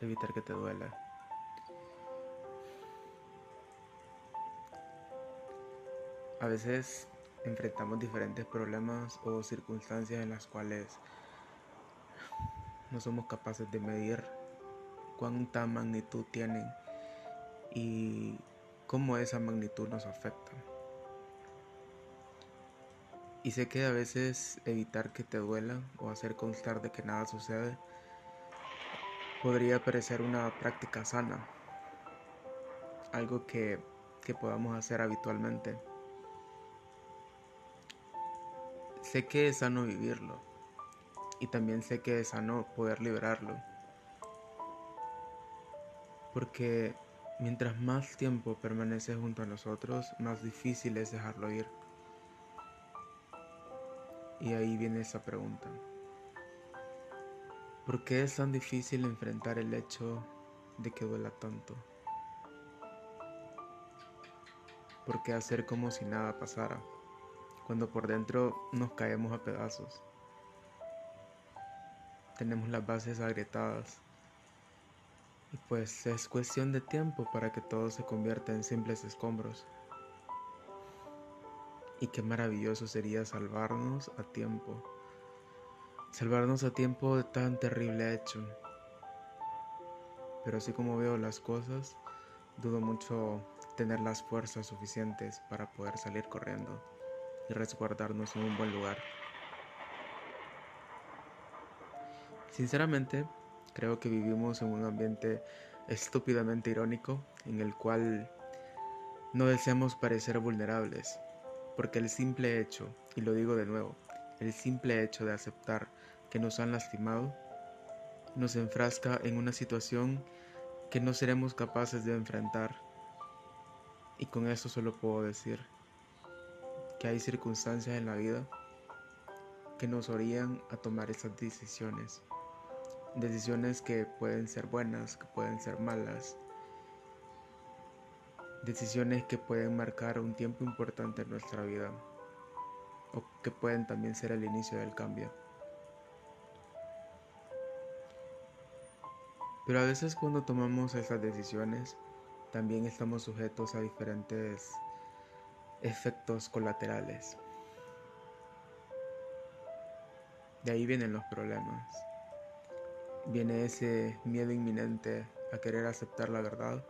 evitar que te duela. A veces enfrentamos diferentes problemas o circunstancias en las cuales no somos capaces de medir cuánta magnitud tienen y cómo esa magnitud nos afecta. Y sé que a veces evitar que te duela o hacer constar de que nada sucede podría parecer una práctica sana, algo que, que podamos hacer habitualmente. Sé que es sano vivirlo y también sé que es sano poder liberarlo. Porque mientras más tiempo permanece junto a nosotros, más difícil es dejarlo ir. Y ahí viene esa pregunta. ¿Por qué es tan difícil enfrentar el hecho de que duela tanto? ¿Por qué hacer como si nada pasara, cuando por dentro nos caemos a pedazos? Tenemos las bases agrietadas y pues es cuestión de tiempo para que todo se convierta en simples escombros. Y qué maravilloso sería salvarnos a tiempo salvarnos a tiempo de tan terrible hecho. Pero así como veo las cosas, dudo mucho tener las fuerzas suficientes para poder salir corriendo y resguardarnos en un buen lugar. Sinceramente, creo que vivimos en un ambiente estúpidamente irónico en el cual no deseamos parecer vulnerables, porque el simple hecho, y lo digo de nuevo, el simple hecho de aceptar que nos han lastimado nos enfrasca en una situación que no seremos capaces de enfrentar. Y con eso solo puedo decir que hay circunstancias en la vida que nos orillan a tomar esas decisiones. Decisiones que pueden ser buenas, que pueden ser malas. Decisiones que pueden marcar un tiempo importante en nuestra vida que pueden también ser el inicio del cambio. Pero a veces cuando tomamos esas decisiones, también estamos sujetos a diferentes efectos colaterales. De ahí vienen los problemas. Viene ese miedo inminente a querer aceptar la verdad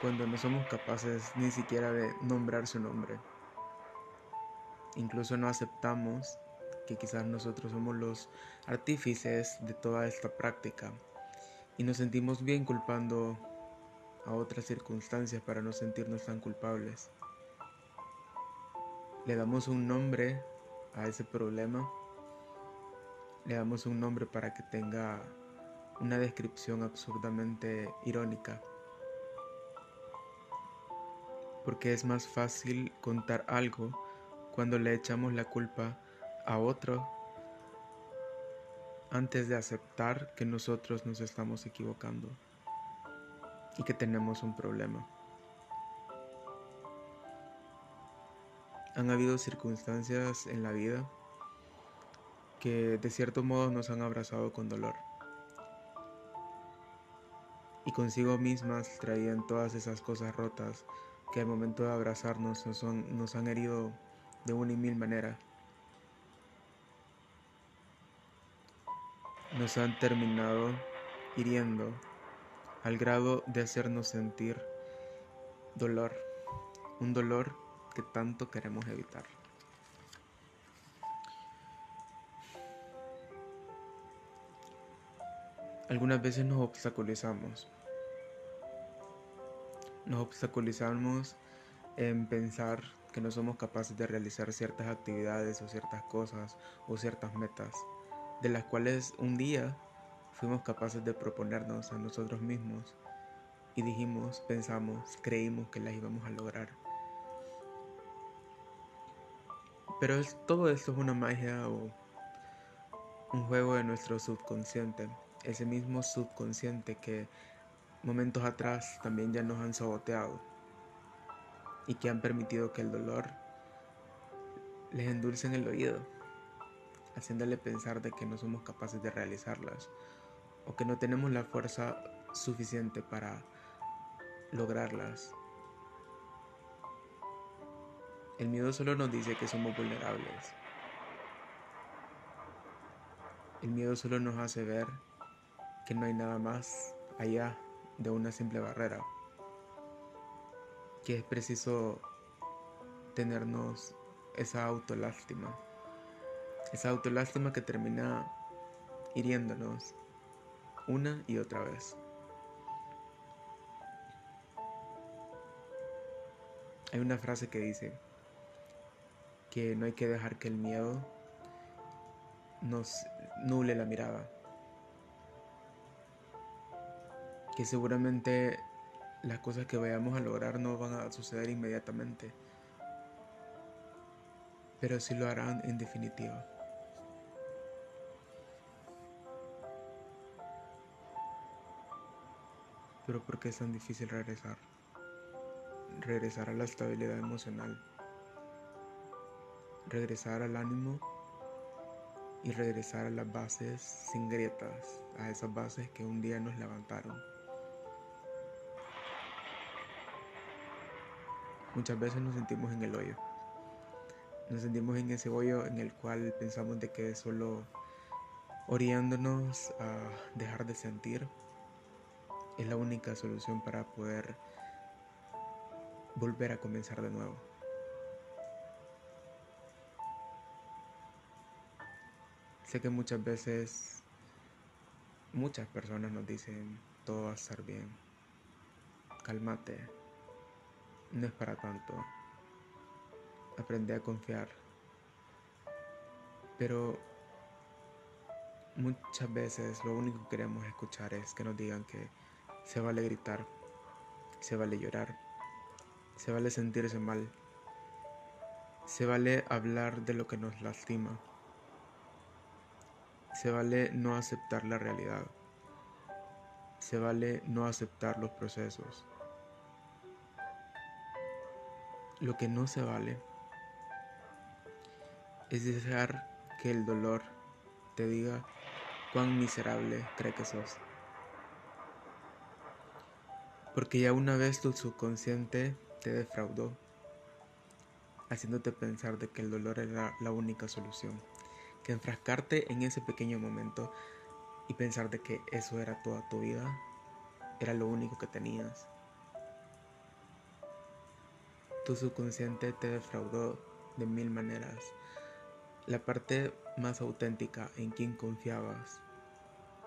cuando no somos capaces ni siquiera de nombrar su nombre. Incluso no aceptamos que quizás nosotros somos los artífices de toda esta práctica y nos sentimos bien culpando a otras circunstancias para no sentirnos tan culpables. Le damos un nombre a ese problema, le damos un nombre para que tenga una descripción absurdamente irónica. Porque es más fácil contar algo cuando le echamos la culpa a otro antes de aceptar que nosotros nos estamos equivocando y que tenemos un problema. Han habido circunstancias en la vida que de cierto modo nos han abrazado con dolor y consigo mismas traían todas esas cosas rotas que al momento de abrazarnos nos, nos han herido de una y mil maneras. Nos han terminado hiriendo al grado de hacernos sentir dolor, un dolor que tanto queremos evitar. Algunas veces nos obstaculizamos. Nos obstaculizamos en pensar que no somos capaces de realizar ciertas actividades o ciertas cosas o ciertas metas, de las cuales un día fuimos capaces de proponernos a nosotros mismos y dijimos, pensamos, creímos que las íbamos a lograr. Pero todo esto es una magia o un juego de nuestro subconsciente, ese mismo subconsciente que momentos atrás también ya nos han saboteado y que han permitido que el dolor les endulce en el oído, haciéndole pensar de que no somos capaces de realizarlas o que no tenemos la fuerza suficiente para lograrlas. El miedo solo nos dice que somos vulnerables. El miedo solo nos hace ver que no hay nada más allá de una simple barrera. Que es preciso tenernos esa autolástima. Esa autolástima que termina hiriéndonos una y otra vez. Hay una frase que dice que no hay que dejar que el miedo nos nuble la mirada. Que seguramente las cosas que vayamos a lograr no van a suceder inmediatamente, pero sí lo harán en definitiva. Pero ¿por qué es tan difícil regresar? Regresar a la estabilidad emocional, regresar al ánimo y regresar a las bases sin grietas, a esas bases que un día nos levantaron. Muchas veces nos sentimos en el hoyo. Nos sentimos en ese hoyo en el cual pensamos de que solo orientándonos a dejar de sentir es la única solución para poder volver a comenzar de nuevo. Sé que muchas veces muchas personas nos dicen todo va a estar bien. Cálmate. No es para tanto. Aprende a confiar. Pero muchas veces lo único que queremos escuchar es que nos digan que se vale gritar, se vale llorar, se vale sentirse mal, se vale hablar de lo que nos lastima. Se vale no aceptar la realidad. Se vale no aceptar los procesos. Lo que no se vale es dejar que el dolor te diga cuán miserable cree que sos. Porque ya una vez tu subconsciente te defraudó, haciéndote pensar de que el dolor era la única solución que enfrascarte en ese pequeño momento y pensar de que eso era toda tu vida, era lo único que tenías. Tu subconsciente te defraudó de mil maneras. La parte más auténtica en quien confiabas,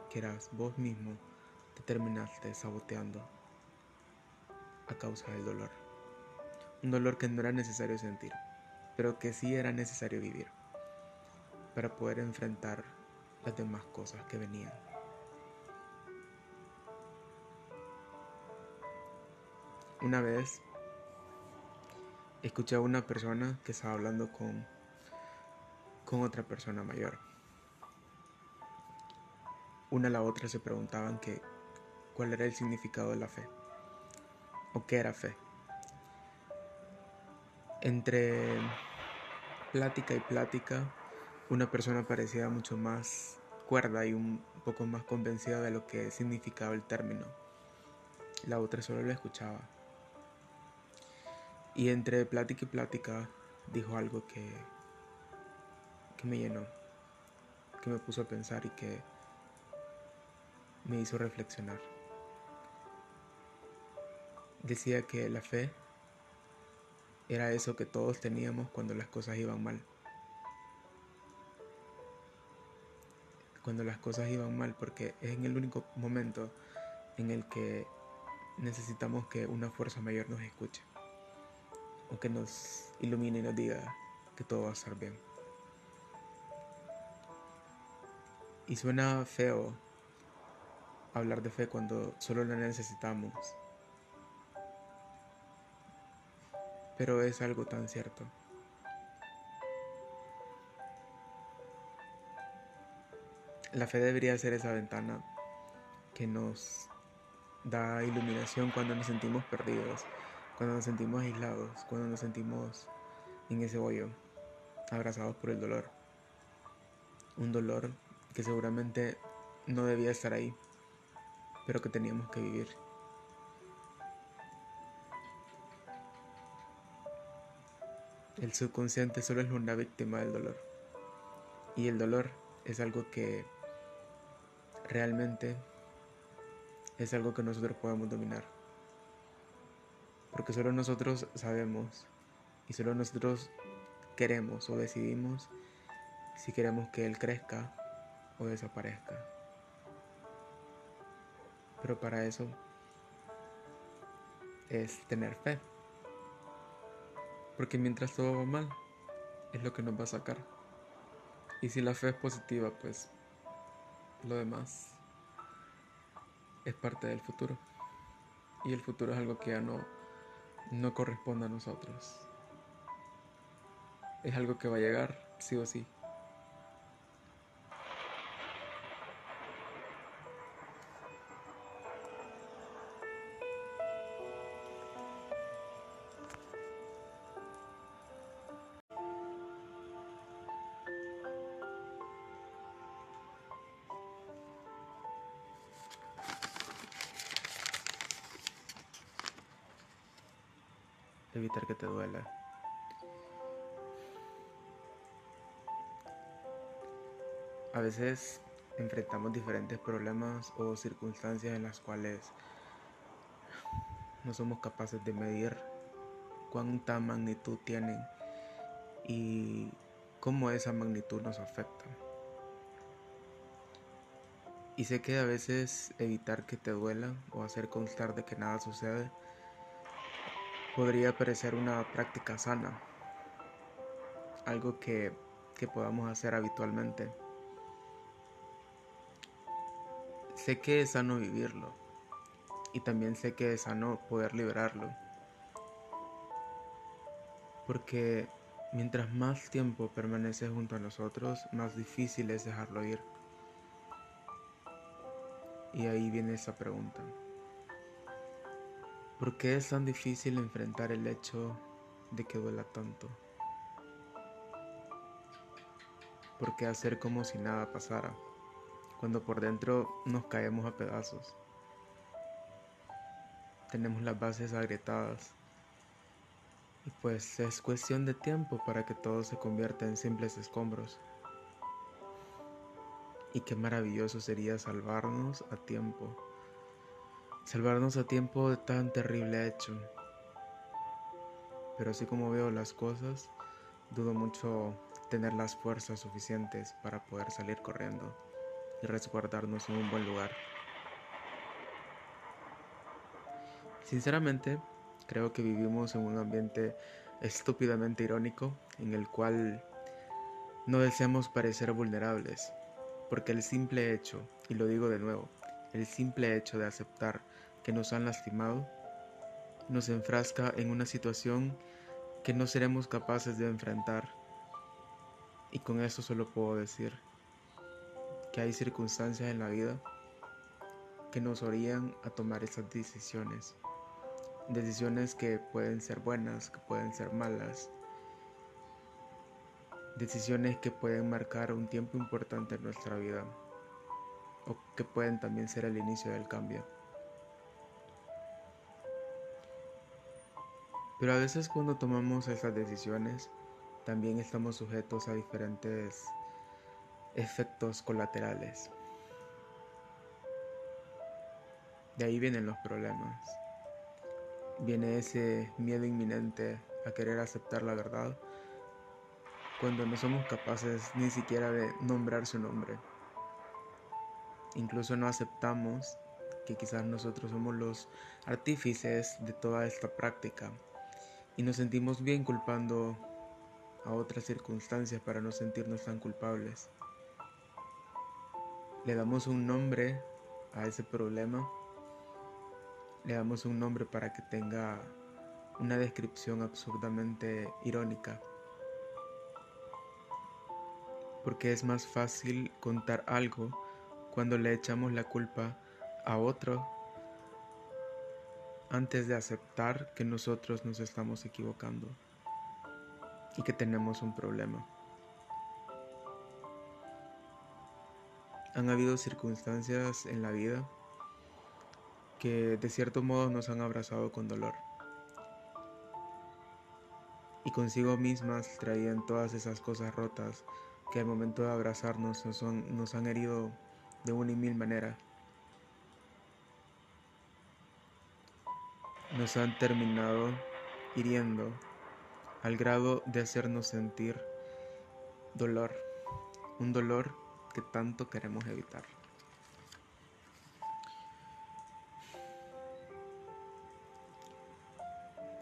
que eras vos mismo, te terminaste saboteando a causa del dolor. Un dolor que no era necesario sentir, pero que sí era necesario vivir para poder enfrentar las demás cosas que venían. Una vez escuché a una persona que estaba hablando con, con otra persona mayor. Una a la otra se preguntaban que, cuál era el significado de la fe o qué era fe. Entre plática y plática una persona parecía mucho más cuerda y un poco más convencida de lo que significaba el término. La otra solo lo escuchaba. Y entre plática y plática dijo algo que, que me llenó, que me puso a pensar y que me hizo reflexionar. Decía que la fe era eso que todos teníamos cuando las cosas iban mal. cuando las cosas iban mal, porque es en el único momento en el que necesitamos que una fuerza mayor nos escuche, que nos ilumine y nos diga que todo va a estar bien. Y suena feo hablar de fe cuando solo la necesitamos, pero es algo tan cierto. La fe debería ser esa ventana que nos da iluminación cuando nos sentimos perdidos, cuando nos sentimos aislados, cuando nos sentimos en ese hoyo, abrazados por el dolor. Un dolor que seguramente no debía estar ahí, pero que teníamos que vivir. El subconsciente solo es una víctima del dolor. Y el dolor es algo que realmente es algo que nosotros podemos dominar. Porque solo nosotros sabemos y solo nosotros queremos o decidimos si queremos que él crezca o desaparezca. Pero para eso es tener fe. Porque mientras todo va mal, es lo que nos va a sacar. Y si la fe es positiva, pues lo demás es parte del futuro. Y el futuro es algo que ya no, no corresponde a nosotros. Es algo que va a llegar, sí o sí. Evitar que te duela. A veces enfrentamos diferentes problemas o circunstancias en las cuales no somos capaces de medir cuánta magnitud tienen y cómo esa magnitud nos afecta. Y sé que a veces evitar que te duela o hacer constar de que nada sucede podría parecer una práctica sana, algo que, que podamos hacer habitualmente. Sé que es sano vivirlo y también sé que es sano poder liberarlo. Porque mientras más tiempo permanece junto a nosotros, más difícil es dejarlo ir. Y ahí viene esa pregunta. ¿Por qué es tan difícil enfrentar el hecho de que duela tanto? ¿Por qué hacer como si nada pasara, cuando por dentro nos caemos a pedazos? Tenemos las bases agrietadas y pues es cuestión de tiempo para que todo se convierta en simples escombros. Y qué maravilloso sería salvarnos a tiempo salvarnos a tiempo de tan terrible hecho. Pero así como veo las cosas, dudo mucho tener las fuerzas suficientes para poder salir corriendo y resguardarnos en un buen lugar. Sinceramente, creo que vivimos en un ambiente estúpidamente irónico en el cual no deseamos parecer vulnerables, porque el simple hecho, y lo digo de nuevo, el simple hecho de aceptar que nos han lastimado nos enfrasca en una situación que no seremos capaces de enfrentar. Y con eso solo puedo decir que hay circunstancias en la vida que nos orillan a tomar esas decisiones. Decisiones que pueden ser buenas, que pueden ser malas. Decisiones que pueden marcar un tiempo importante en nuestra vida o que pueden también ser el inicio del cambio. Pero a veces cuando tomamos esas decisiones, también estamos sujetos a diferentes efectos colaterales. De ahí vienen los problemas. Viene ese miedo inminente a querer aceptar la verdad cuando no somos capaces ni siquiera de nombrar su nombre. Incluso no aceptamos que quizás nosotros somos los artífices de toda esta práctica y nos sentimos bien culpando a otras circunstancias para no sentirnos tan culpables. Le damos un nombre a ese problema, le damos un nombre para que tenga una descripción absurdamente irónica. Porque es más fácil contar algo cuando le echamos la culpa a otro antes de aceptar que nosotros nos estamos equivocando y que tenemos un problema. Han habido circunstancias en la vida que de cierto modo nos han abrazado con dolor. Y consigo mismas traían todas esas cosas rotas que al momento de abrazarnos nos, nos han herido de una y mil maneras. Nos han terminado hiriendo al grado de hacernos sentir dolor, un dolor que tanto queremos evitar.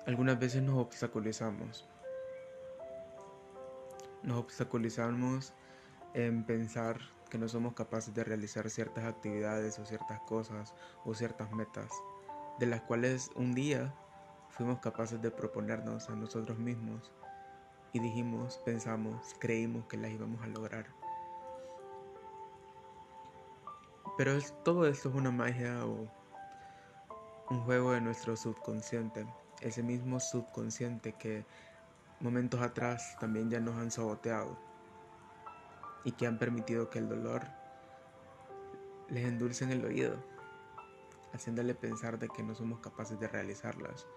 Algunas veces nos obstaculizamos. Nos obstaculizamos en pensar que no somos capaces de realizar ciertas actividades o ciertas cosas o ciertas metas, de las cuales un día fuimos capaces de proponernos a nosotros mismos y dijimos, pensamos, creímos que las íbamos a lograr. Pero todo esto es una magia o un juego de nuestro subconsciente ese mismo subconsciente que momentos atrás también ya nos han saboteado y que han permitido que el dolor les endulce en el oído, haciéndole pensar de que no somos capaces de realizarlas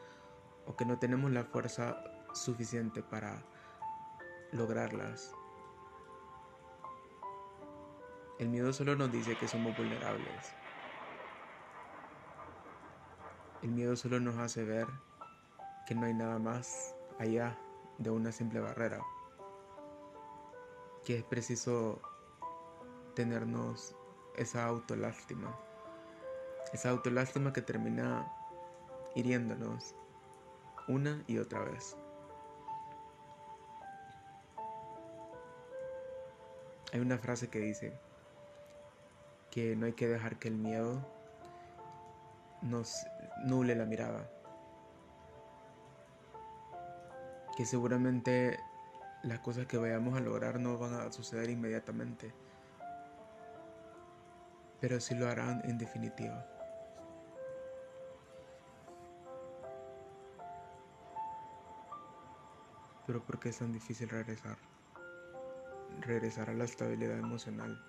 o que no tenemos la fuerza suficiente para lograrlas. El miedo solo nos dice que somos vulnerables. El miedo solo nos hace ver que no hay nada más allá de una simple barrera, que es preciso tenernos esa autolástima, esa autolástima que termina hiriéndonos una y otra vez. Hay una frase que dice que no hay que dejar que el miedo nos nuble la mirada. que seguramente las cosas que vayamos a lograr no van a suceder inmediatamente, pero sí lo harán en definitiva. Pero ¿por qué es tan difícil regresar? Regresar a la estabilidad emocional,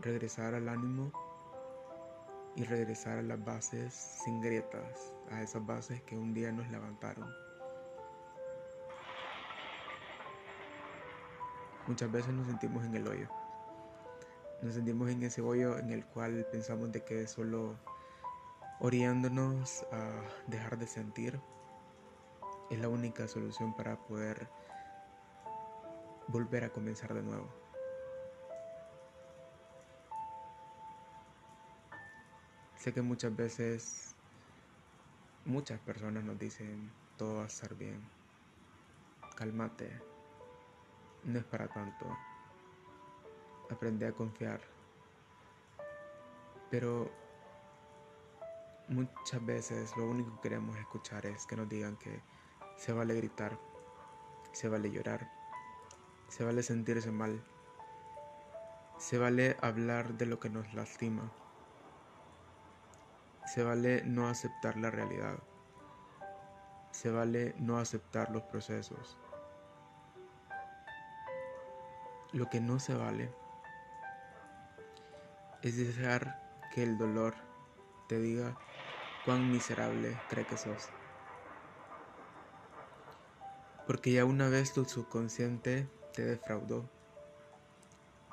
regresar al ánimo y regresar a las bases sin grietas, a esas bases que un día nos levantaron. Muchas veces nos sentimos en el hoyo. Nos sentimos en ese hoyo en el cual pensamos de que solo orientándonos a dejar de sentir es la única solución para poder volver a comenzar de nuevo. Sé que muchas veces muchas personas nos dicen todo va a estar bien, cálmate, no es para tanto. Aprende a confiar. Pero muchas veces lo único que queremos escuchar es que nos digan que se vale gritar, se vale llorar, se vale sentirse mal, se vale hablar de lo que nos lastima, se vale no aceptar la realidad, se vale no aceptar los procesos. Lo que no se vale es dejar que el dolor te diga cuán miserable cree que sos. Porque ya una vez tu subconsciente te defraudó,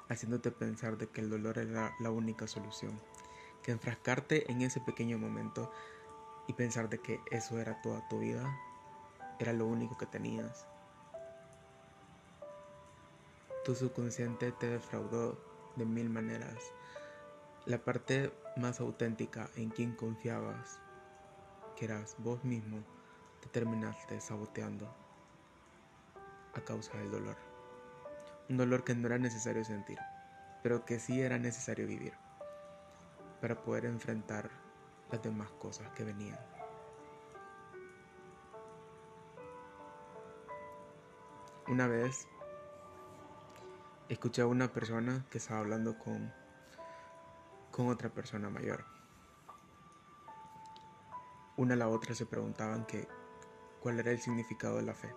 haciéndote pensar de que el dolor era la única solución, que enfrascarte en ese pequeño momento y pensar de que eso era toda tu vida, era lo único que tenías. Tu subconsciente te defraudó de mil maneras. La parte más auténtica en quien confiabas, que eras vos mismo, te terminaste saboteando a causa del dolor. Un dolor que no era necesario sentir, pero que sí era necesario vivir para poder enfrentar las demás cosas que venían. Una vez escuché a una persona que estaba hablando con, con otra persona mayor. Una a la otra se preguntaban que, cuál era el significado de la fe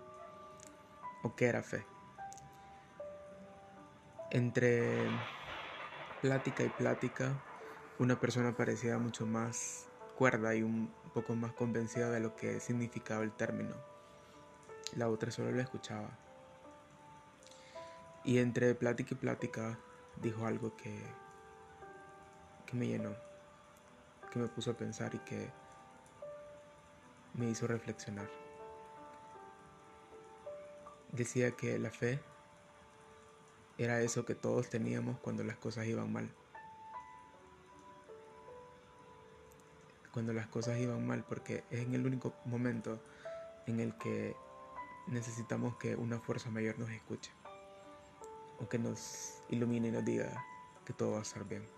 o qué era fe. Entre plática y plática una persona parecía mucho más cuerda y un poco más convencida de lo que significaba el término. La otra solo la escuchaba. Y entre plática y plática dijo algo que, que me llenó, que me puso a pensar y que me hizo reflexionar. Decía que la fe era eso que todos teníamos cuando las cosas iban mal. Cuando las cosas iban mal, porque es en el único momento en el que necesitamos que una fuerza mayor nos escuche o que nos ilumine y nos diga que todo va a estar bien.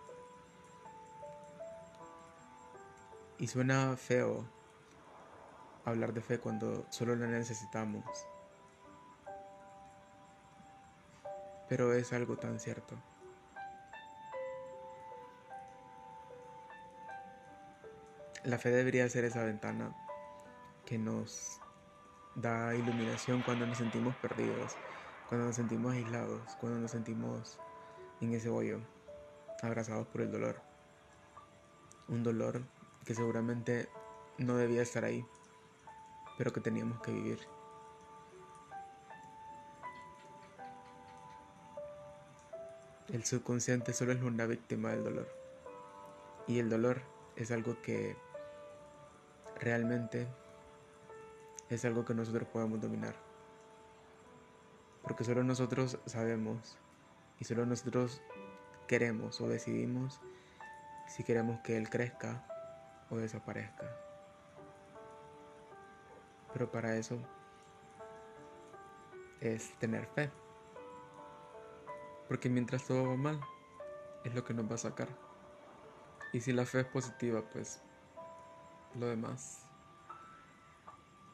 Y suena feo hablar de fe cuando solo la necesitamos, pero es algo tan cierto. La fe debería ser esa ventana que nos da iluminación cuando nos sentimos perdidos, cuando nos sentimos aislados, cuando nos sentimos en ese hoyo, abrazados por el dolor. Un dolor que seguramente no debía estar ahí, pero que teníamos que vivir. El subconsciente solo es una víctima del dolor. Y el dolor es algo que realmente es algo que nosotros podemos dominar. Porque solo nosotros sabemos y solo nosotros queremos o decidimos si queremos que Él crezca o desaparezca. Pero para eso es tener fe. Porque mientras todo va mal, es lo que nos va a sacar. Y si la fe es positiva, pues lo demás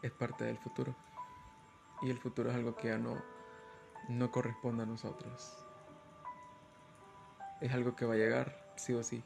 es parte del futuro. Y el futuro es algo que ya no, no corresponde a nosotros. Es algo que va a llegar, sí o sí.